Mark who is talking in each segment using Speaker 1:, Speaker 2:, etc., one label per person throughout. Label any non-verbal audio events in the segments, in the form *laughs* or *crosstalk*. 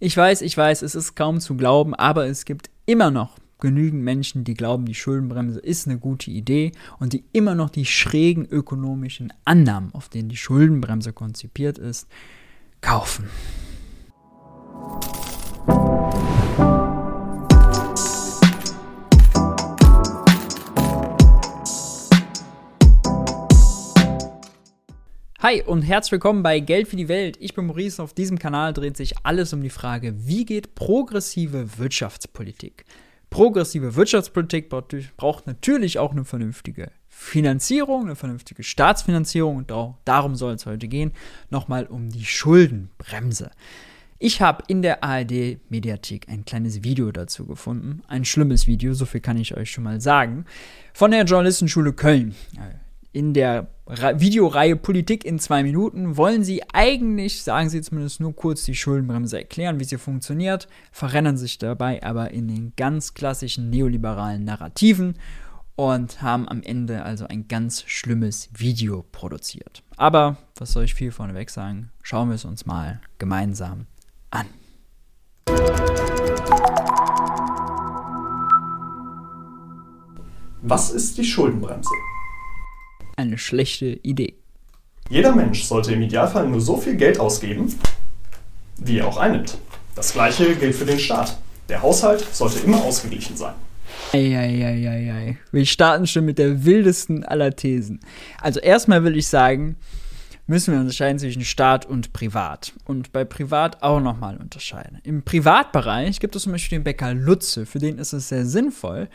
Speaker 1: Ich weiß, ich weiß, es ist kaum zu glauben, aber es gibt immer noch genügend Menschen, die glauben, die Schuldenbremse ist eine gute Idee und die immer noch die schrägen ökonomischen Annahmen, auf denen die Schuldenbremse konzipiert ist, kaufen. Hi und herzlich willkommen bei Geld für die Welt. Ich bin Maurice. Auf diesem Kanal dreht sich alles um die Frage, wie geht progressive Wirtschaftspolitik? Progressive Wirtschaftspolitik braucht natürlich auch eine vernünftige Finanzierung, eine vernünftige Staatsfinanzierung und darum soll es heute gehen. Nochmal um die Schuldenbremse. Ich habe in der ARD-Mediathek ein kleines Video dazu gefunden. Ein schlimmes Video, so viel kann ich euch schon mal sagen. Von der Journalistenschule Köln in der Videoreihe Politik in zwei Minuten wollen sie eigentlich, sagen sie zumindest nur kurz, die Schuldenbremse erklären, wie sie funktioniert, verrennen sich dabei aber in den ganz klassischen neoliberalen Narrativen und haben am Ende also ein ganz schlimmes Video produziert. Aber, was soll ich viel vorneweg sagen, schauen wir es uns mal gemeinsam an.
Speaker 2: Was ist die Schuldenbremse?
Speaker 1: Eine schlechte Idee.
Speaker 2: Jeder Mensch sollte im Idealfall nur so viel Geld ausgeben, wie er auch einnimmt. Das gleiche gilt für den Staat. Der Haushalt sollte immer ausgeglichen sein.
Speaker 1: Eieieiei. Wir starten schon mit der wildesten aller Thesen. Also erstmal will ich sagen, müssen wir unterscheiden zwischen Staat und Privat. Und bei Privat auch nochmal unterscheiden. Im Privatbereich gibt es zum Beispiel den Bäcker Lutze, für den ist es sehr sinnvoll,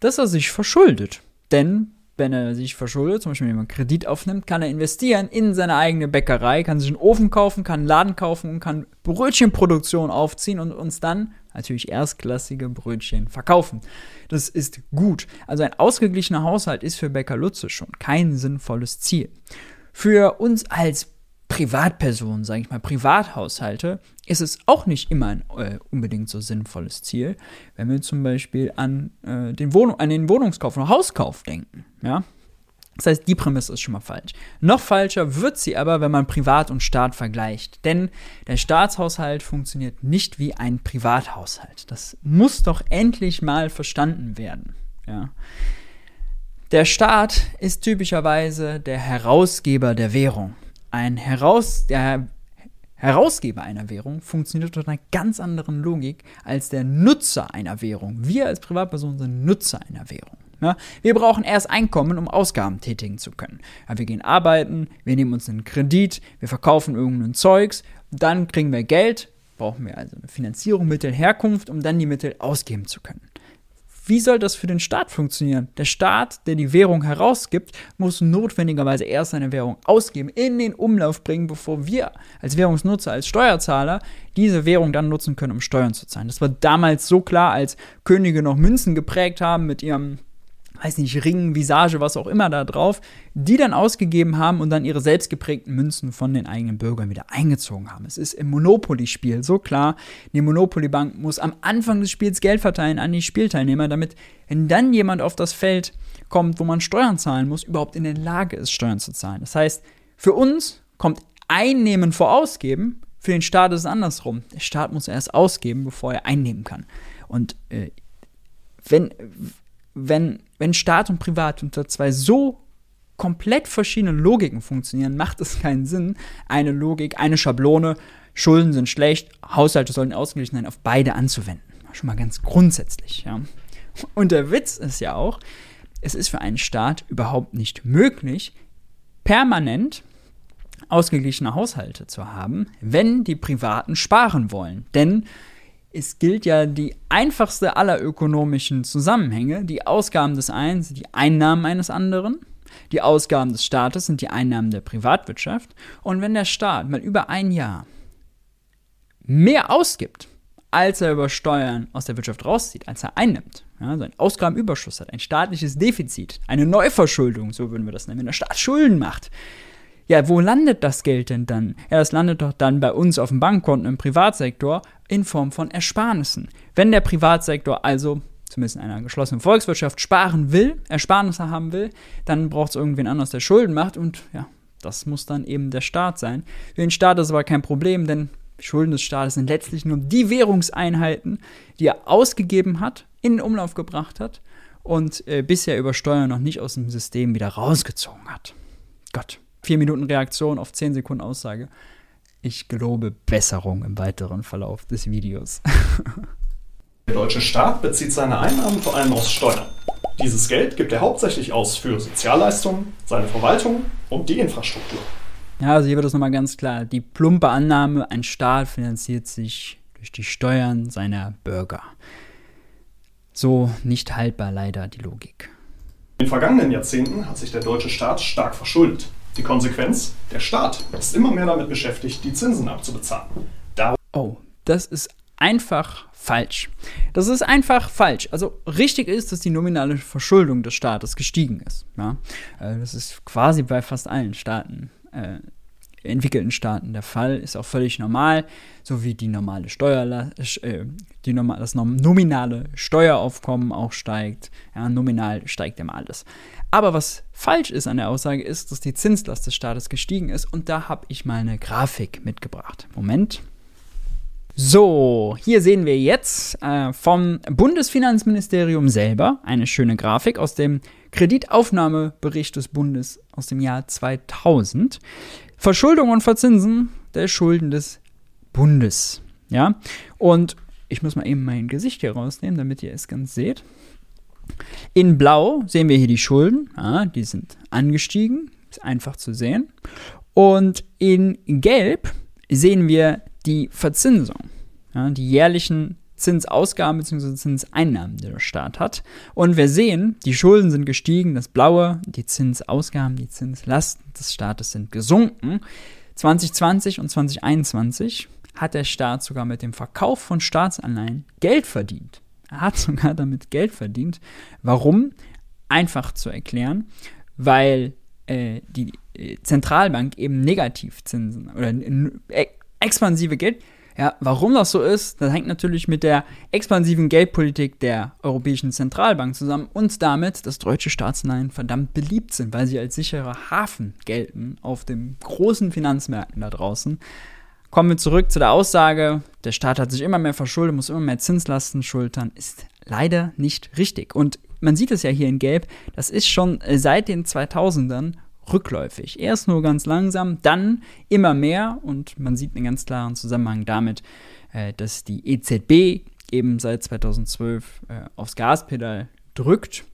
Speaker 1: dass er sich verschuldet. Denn wenn er sich verschuldet, zum Beispiel wenn man Kredit aufnimmt, kann er investieren in seine eigene Bäckerei, kann sich einen Ofen kaufen, kann einen Laden kaufen und kann Brötchenproduktion aufziehen und uns dann natürlich erstklassige Brötchen verkaufen. Das ist gut. Also ein ausgeglichener Haushalt ist für Bäcker Lutze schon kein sinnvolles Ziel. Für uns als Privatpersonen, sage ich mal, Privathaushalte, ist es auch nicht immer ein äh, unbedingt so sinnvolles Ziel, wenn wir zum Beispiel an, äh, den, Wohnung, an den Wohnungskauf oder Hauskauf denken. Ja? Das heißt, die Prämisse ist schon mal falsch. Noch falscher wird sie aber, wenn man Privat und Staat vergleicht. Denn der Staatshaushalt funktioniert nicht wie ein Privathaushalt. Das muss doch endlich mal verstanden werden. Ja. Der Staat ist typischerweise der Herausgeber der Währung ein Heraus, der Herausgeber einer Währung funktioniert unter einer ganz anderen Logik als der Nutzer einer Währung. Wir als Privatpersonen sind Nutzer einer Währung. Ja, wir brauchen erst Einkommen, um Ausgaben tätigen zu können. Ja, wir gehen arbeiten, wir nehmen uns einen Kredit, wir verkaufen irgendein Zeugs, dann kriegen wir Geld, brauchen wir also eine Finanzierung, Mittel, Herkunft, um dann die Mittel ausgeben zu können. Wie soll das für den Staat funktionieren? Der Staat, der die Währung herausgibt, muss notwendigerweise erst seine Währung ausgeben, in den Umlauf bringen, bevor wir als Währungsnutzer, als Steuerzahler diese Währung dann nutzen können, um Steuern zu zahlen. Das war damals so klar, als Könige noch Münzen geprägt haben mit ihrem weiß nicht, Ring, Visage, was auch immer da drauf, die dann ausgegeben haben und dann ihre selbstgeprägten Münzen von den eigenen Bürgern wieder eingezogen haben. Es ist im Monopoly-Spiel so klar, die Monopoly-Bank muss am Anfang des Spiels Geld verteilen an die Spielteilnehmer, damit, wenn dann jemand auf das Feld kommt, wo man Steuern zahlen muss, überhaupt in der Lage ist, Steuern zu zahlen. Das heißt, für uns kommt Einnehmen vor Ausgeben, für den Staat ist es andersrum. Der Staat muss erst ausgeben, bevor er einnehmen kann. Und äh, wenn, wenn, wenn Staat und Privat unter zwei so komplett verschiedenen Logiken funktionieren, macht es keinen Sinn, eine Logik, eine Schablone, Schulden sind schlecht, Haushalte sollten ausgeglichen sein, auf beide anzuwenden. Schon mal ganz grundsätzlich, ja. Und der Witz ist ja auch, es ist für einen Staat überhaupt nicht möglich, permanent ausgeglichene Haushalte zu haben, wenn die Privaten sparen wollen. Denn es gilt ja die einfachste aller ökonomischen Zusammenhänge. Die Ausgaben des einen sind die Einnahmen eines anderen. Die Ausgaben des Staates sind die Einnahmen der Privatwirtschaft. Und wenn der Staat mal über ein Jahr mehr ausgibt, als er über Steuern aus der Wirtschaft rauszieht, als er einnimmt, ja, also einen Ausgabenüberschuss hat, ein staatliches Defizit, eine Neuverschuldung, so würden wir das nennen, wenn der Staat Schulden macht, ja, wo landet das Geld denn dann? Ja, das landet doch dann bei uns auf dem Bankkonten im Privatsektor in Form von Ersparnissen. Wenn der Privatsektor also zumindest in einer geschlossenen Volkswirtschaft sparen will, Ersparnisse haben will, dann braucht es irgendwen anders, der Schulden macht und ja, das muss dann eben der Staat sein. Für den Staat ist aber kein Problem, denn Schulden des Staates sind letztlich nur die Währungseinheiten, die er ausgegeben hat, in den Umlauf gebracht hat und äh, bisher über Steuern noch nicht aus dem System wieder rausgezogen hat. Gott, vier Minuten Reaktion auf zehn Sekunden Aussage. Ich gelobe Besserung im weiteren Verlauf des Videos. *laughs*
Speaker 2: Der deutsche Staat bezieht seine Einnahmen vor allem aus Steuern. Dieses Geld gibt er hauptsächlich aus für Sozialleistungen, seine Verwaltung und die Infrastruktur.
Speaker 1: Ja, also hier wird das nochmal ganz klar. Die plumpe Annahme, ein Staat finanziert sich durch die Steuern seiner Bürger. So nicht haltbar leider die Logik.
Speaker 2: In den vergangenen Jahrzehnten hat sich der deutsche Staat stark verschuldet. Die Konsequenz? Der Staat ist immer mehr damit beschäftigt, die Zinsen abzubezahlen.
Speaker 1: Dar oh, das ist einfach falsch. Das ist einfach falsch. Also richtig ist, dass die nominale Verschuldung des Staates gestiegen ist. Ja? Äh, das ist quasi bei fast allen Staaten äh, entwickelten Staaten der Fall, ist auch völlig normal, so wie die normale Steuer, äh, die normal, das nominale Steueraufkommen auch steigt. Ja, nominal steigt immer alles. Aber was falsch ist an der Aussage ist, dass die Zinslast des Staates gestiegen ist und da habe ich mal eine Grafik mitgebracht. Moment. So, hier sehen wir jetzt äh, vom Bundesfinanzministerium selber eine schöne Grafik aus dem Kreditaufnahmebericht des Bundes aus dem Jahr 2000. Verschuldung und Verzinsen der Schulden des Bundes. Ja, und ich muss mal eben mein Gesicht hier rausnehmen, damit ihr es ganz seht. In Blau sehen wir hier die Schulden, ja, die sind angestiegen, ist einfach zu sehen. Und in Gelb sehen wir die Verzinsung, ja, die jährlichen Zinsausgaben bzw. Zinseinnahmen, die der Staat hat. Und wir sehen, die Schulden sind gestiegen, das Blaue, die Zinsausgaben, die Zinslasten des Staates sind gesunken. 2020 und 2021 hat der Staat sogar mit dem Verkauf von Staatsanleihen Geld verdient. Er hat *laughs* sogar damit Geld verdient. Warum? Einfach zu erklären, weil äh, die äh, Zentralbank eben Negativzinsen oder äh, expansive Geld. Ja, warum das so ist, das hängt natürlich mit der expansiven Geldpolitik der Europäischen Zentralbank zusammen und damit, dass deutsche Staatsanleihen verdammt beliebt sind, weil sie als sicherer Hafen gelten auf den großen Finanzmärkten da draußen. Kommen wir zurück zu der Aussage, der Staat hat sich immer mehr verschuldet, muss immer mehr Zinslasten schultern, ist leider nicht richtig. Und man sieht es ja hier in Gelb, das ist schon seit den 2000ern rückläufig. Erst nur ganz langsam, dann immer mehr und man sieht einen ganz klaren Zusammenhang damit, äh, dass die EZB eben seit 2012 äh, aufs Gaspedal drückt,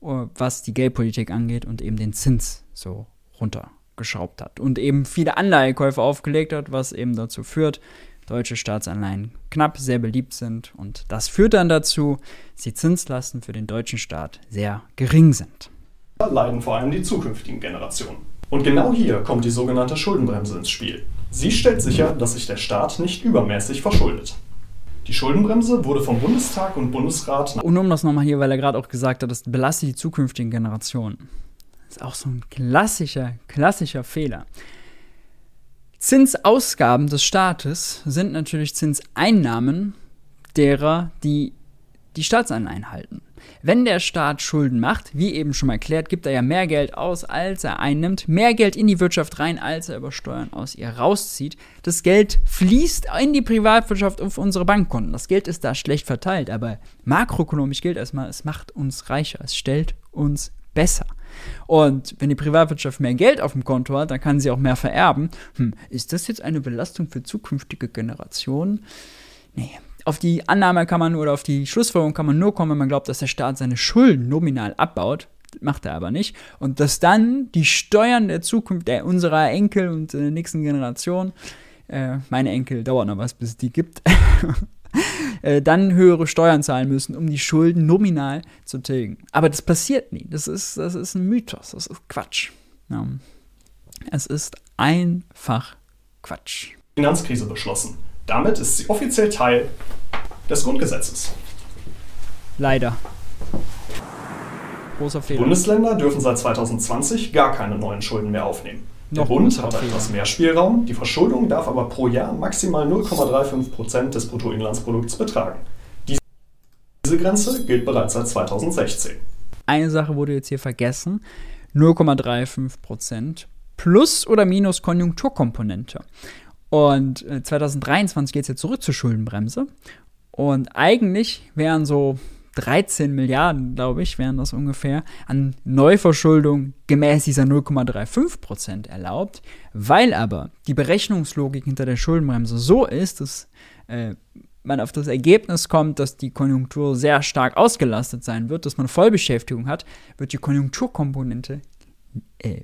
Speaker 1: uh, was die Geldpolitik angeht und eben den Zins so runtergeschraubt hat und eben viele Anleihekäufe aufgelegt hat, was eben dazu führt, deutsche Staatsanleihen knapp sehr beliebt sind und das führt dann dazu, dass die Zinslasten für den deutschen Staat sehr gering sind
Speaker 2: leiden vor allem die zukünftigen Generationen. Und genau hier kommt die sogenannte Schuldenbremse ins Spiel. Sie stellt sicher, dass sich der Staat nicht übermäßig verschuldet. Die Schuldenbremse wurde vom Bundestag und Bundesrat.
Speaker 1: Und um das nochmal hier, weil er gerade auch gesagt hat, das belastet die zukünftigen Generationen. Das ist auch so ein klassischer, klassischer Fehler. Zinsausgaben des Staates sind natürlich Zinseinnahmen derer, die die Staatsanleihen halten. Wenn der Staat Schulden macht, wie eben schon mal erklärt, gibt er ja mehr Geld aus, als er einnimmt, mehr Geld in die Wirtschaft rein, als er über Steuern aus ihr rauszieht. Das Geld fließt in die Privatwirtschaft auf unsere Bankkonten. Das Geld ist da schlecht verteilt, aber makroökonomisch gilt erstmal, es macht uns reicher, es stellt uns besser. Und wenn die Privatwirtschaft mehr Geld auf dem Konto hat, dann kann sie auch mehr vererben. Hm, ist das jetzt eine Belastung für zukünftige Generationen? Nee, auf die Annahme kann man oder auf die Schlussfolgerung kann man nur kommen, wenn man glaubt, dass der Staat seine Schulden nominal abbaut. Macht er aber nicht. Und dass dann die Steuern der Zukunft, der unserer Enkel und der nächsten Generation, äh, meine Enkel dauert noch was, bis es die gibt, *laughs* äh, dann höhere Steuern zahlen müssen, um die Schulden nominal zu tilgen. Aber das passiert nie. Das ist, das ist ein Mythos. Das ist Quatsch. Ja. Es ist einfach Quatsch.
Speaker 2: Finanzkrise beschlossen. Damit ist sie offiziell Teil des Grundgesetzes.
Speaker 1: Leider. Großer Fehler.
Speaker 2: Bundesländer dürfen seit 2020 gar keine neuen Schulden mehr aufnehmen. Der Bund hat etwas mehr Spielraum, die Verschuldung darf aber pro Jahr maximal 0,35% des Bruttoinlandsprodukts betragen. Diese Grenze gilt bereits seit 2016.
Speaker 1: Eine Sache wurde jetzt hier vergessen: 0,35% plus oder minus Konjunkturkomponente. Und äh, 2023 geht es jetzt zurück zur Schuldenbremse. Und eigentlich wären so 13 Milliarden, glaube ich, wären das ungefähr, an Neuverschuldung gemäß dieser 0,35 Prozent erlaubt. Weil aber die Berechnungslogik hinter der Schuldenbremse so ist, dass äh, man auf das Ergebnis kommt, dass die Konjunktur sehr stark ausgelastet sein wird, dass man Vollbeschäftigung hat, wird die Konjunkturkomponente äh,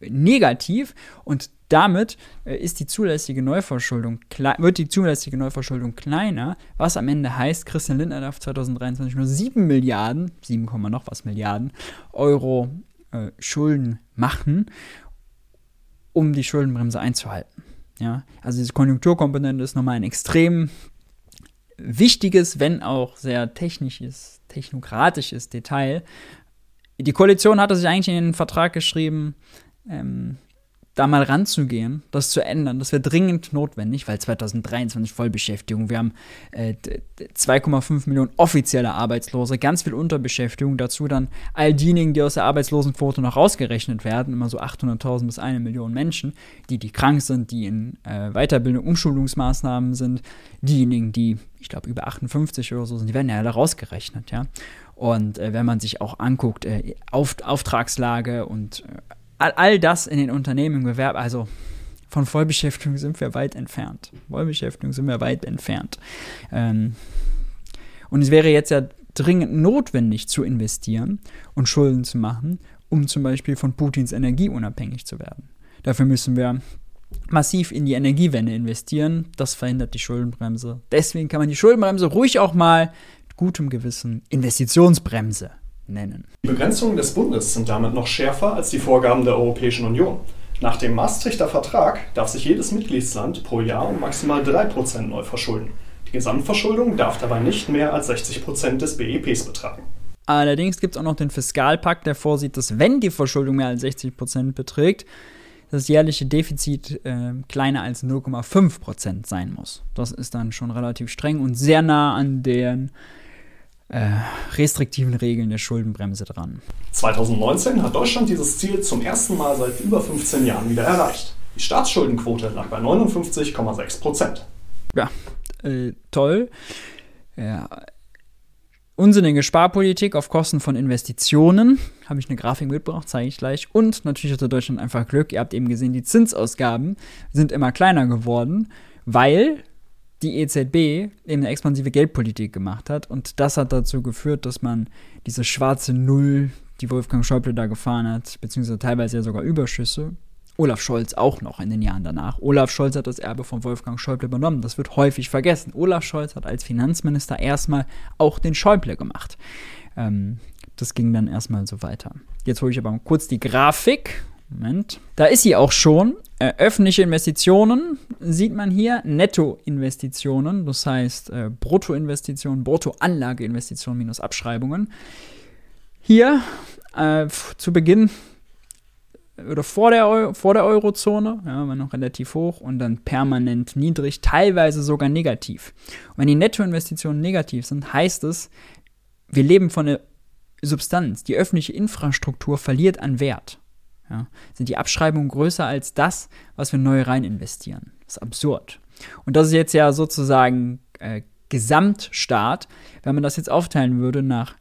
Speaker 1: negativ und damit äh, ist die zulässige Neuverschuldung wird die zulässige Neuverschuldung kleiner, was am Ende heißt, Christian Lindner darf 2023 nur 7 Milliarden, 7, noch was Milliarden Euro äh, Schulden machen, um die Schuldenbremse einzuhalten. Ja, also diese Konjunkturkomponente ist nochmal ein extrem wichtiges, wenn auch sehr technisches, technokratisches Detail. Die Koalition hatte sich eigentlich in den Vertrag geschrieben, ähm, da mal ranzugehen, das zu ändern. Das wäre dringend notwendig, weil 2023 Vollbeschäftigung. Wir haben äh, 2,5 Millionen offizielle Arbeitslose, ganz viel Unterbeschäftigung. Dazu dann all diejenigen, die aus der Arbeitslosenquote noch rausgerechnet werden, immer so 800.000 bis eine Million Menschen, die, die krank sind, die in äh, Weiterbildung, Umschulungsmaßnahmen sind, diejenigen, die, ich glaube, über 58 oder so sind, die werden ja alle rausgerechnet, ja. Und äh, wenn man sich auch anguckt, äh, Auf Auftragslage und äh, all, all das in den Unternehmen im Gewerbe, also von Vollbeschäftigung sind wir weit entfernt. Vollbeschäftigung sind wir weit entfernt. Ähm, und es wäre jetzt ja dringend notwendig zu investieren und Schulden zu machen, um zum Beispiel von Putins Energie unabhängig zu werden. Dafür müssen wir massiv in die Energiewende investieren. Das verhindert die Schuldenbremse. Deswegen kann man die Schuldenbremse ruhig auch mal mit gutem Gewissen Investitionsbremse nennen.
Speaker 2: Die Begrenzungen des Bundes sind damit noch schärfer als die Vorgaben der Europäischen Union. Nach dem Maastrichter Vertrag darf sich jedes Mitgliedsland pro Jahr um maximal 3% neu verschulden. Die Gesamtverschuldung darf dabei nicht mehr als 60% des BIPs betragen.
Speaker 1: Allerdings gibt es auch noch den Fiskalpakt, der vorsieht, dass wenn die Verschuldung mehr als 60% beträgt, das jährliche Defizit äh, kleiner als 0,5% sein muss. Das ist dann schon relativ streng und sehr nah an den äh, restriktiven Regeln der Schuldenbremse dran.
Speaker 2: 2019 hat Deutschland dieses Ziel zum ersten Mal seit über 15 Jahren wieder erreicht. Die Staatsschuldenquote lag bei 59,6 Prozent.
Speaker 1: Ja, äh, toll. Ja. Unsinnige Sparpolitik auf Kosten von Investitionen. Habe ich eine Grafik mitgebracht, zeige ich gleich. Und natürlich hatte Deutschland einfach Glück. Ihr habt eben gesehen, die Zinsausgaben sind immer kleiner geworden, weil die EZB eben eine expansive Geldpolitik gemacht hat. Und das hat dazu geführt, dass man diese schwarze Null, die Wolfgang Schäuble da gefahren hat, beziehungsweise teilweise ja sogar Überschüsse, Olaf Scholz auch noch in den Jahren danach. Olaf Scholz hat das Erbe von Wolfgang Schäuble übernommen. Das wird häufig vergessen. Olaf Scholz hat als Finanzminister erstmal auch den Schäuble gemacht. Ähm, das ging dann erstmal so weiter. Jetzt hole ich aber kurz die Grafik Moment. Da ist sie auch schon. Äh, öffentliche Investitionen sieht man hier. Nettoinvestitionen, das heißt äh, Bruttoinvestitionen, Bruttoanlageinvestitionen minus Abschreibungen. Hier äh, zu Beginn oder vor der, Eu vor der Eurozone, ja, war noch relativ hoch und dann permanent niedrig, teilweise sogar negativ. Und wenn die Nettoinvestitionen negativ sind, heißt es, wir leben von der Substanz. Die öffentliche Infrastruktur verliert an Wert ja, sind die Abschreibungen größer als das, was wir neu rein investieren. Das ist absurd. Und das ist jetzt ja sozusagen äh, Gesamtstaat. Wenn man das jetzt aufteilen würde nach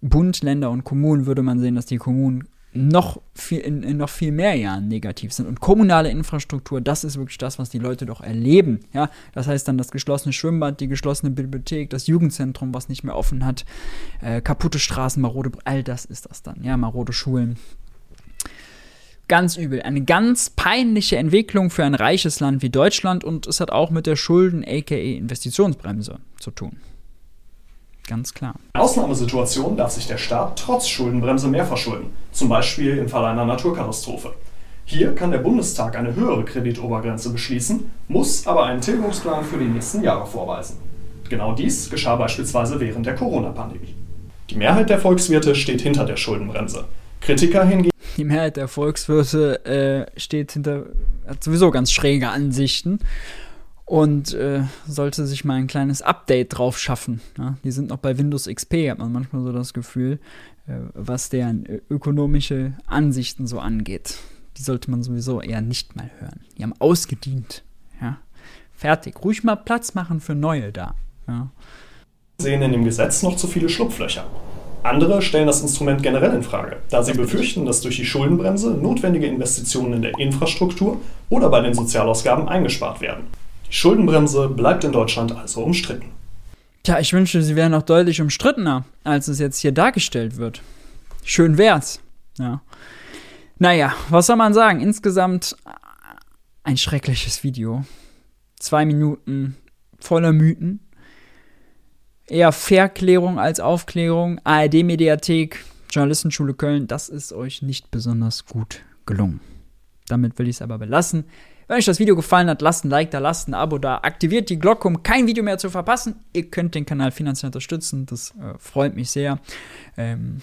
Speaker 1: Bund, Länder und Kommunen, würde man sehen, dass die Kommunen noch viel, in, in, noch viel mehr Jahren negativ sind. Und kommunale Infrastruktur, das ist wirklich das, was die Leute doch erleben. Ja? Das heißt dann das geschlossene Schwimmbad, die geschlossene Bibliothek, das Jugendzentrum, was nicht mehr offen hat, äh, kaputte Straßen, marode, all das ist das dann. Ja, marode Schulen, Ganz übel. Eine ganz peinliche Entwicklung für ein reiches Land wie Deutschland und es hat auch mit der Schulden, aka Investitionsbremse, zu tun. Ganz klar.
Speaker 2: In Ausnahmesituationen darf sich der Staat trotz Schuldenbremse mehr verschulden, zum Beispiel im Fall einer Naturkatastrophe. Hier kann der Bundestag eine höhere Kreditobergrenze beschließen, muss aber einen Tilgungsplan für die nächsten Jahre vorweisen. Genau dies geschah beispielsweise während der Corona-Pandemie. Die Mehrheit der Volkswirte steht hinter der Schuldenbremse. Kritiker hingegen
Speaker 1: die Mehrheit der Volkswirte äh, steht hinter, hat sowieso ganz schräge Ansichten und äh, sollte sich mal ein kleines Update drauf schaffen. Ja? Die sind noch bei Windows XP, hat man manchmal so das Gefühl, äh, was deren ökonomische Ansichten so angeht. Die sollte man sowieso eher nicht mal hören. Die haben ausgedient. Ja? Fertig. Ruhig mal Platz machen für neue da. Ja.
Speaker 2: sehen in dem Gesetz noch zu viele Schlupflöcher. Andere stellen das Instrument generell in Frage, da sie befürchten, dass durch die Schuldenbremse notwendige Investitionen in der Infrastruktur oder bei den Sozialausgaben eingespart werden. Die Schuldenbremse bleibt in Deutschland also umstritten.
Speaker 1: Tja, ich wünschte, sie wäre noch deutlich umstrittener, als es jetzt hier dargestellt wird. Schön wär's. Ja. Naja, was soll man sagen? Insgesamt ein schreckliches Video. Zwei Minuten voller Mythen. Eher Verklärung als Aufklärung. ARD-Mediathek, Journalistenschule Köln, das ist euch nicht besonders gut gelungen. Damit will ich es aber belassen. Wenn euch das Video gefallen hat, lasst ein Like da, lasst ein Abo da, aktiviert die Glocke, um kein Video mehr zu verpassen. Ihr könnt den Kanal finanziell unterstützen, das äh, freut mich sehr. Ähm,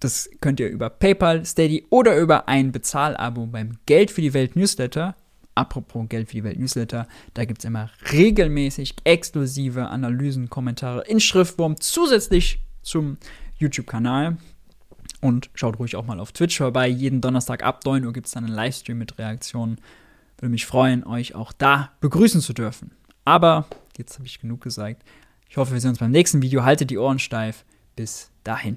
Speaker 1: das könnt ihr über PayPal, Steady oder über ein Bezahlabo beim Geld für die Welt Newsletter. Apropos Geld für die Welt Newsletter, da gibt es immer regelmäßig exklusive Analysen, Kommentare in Schriftform zusätzlich zum YouTube-Kanal. Und schaut ruhig auch mal auf Twitch vorbei. Jeden Donnerstag ab 9 Uhr gibt es dann einen Livestream mit Reaktionen. Würde mich freuen, euch auch da begrüßen zu dürfen. Aber jetzt habe ich genug gesagt. Ich hoffe, wir sehen uns beim nächsten Video. Haltet die Ohren steif. Bis dahin.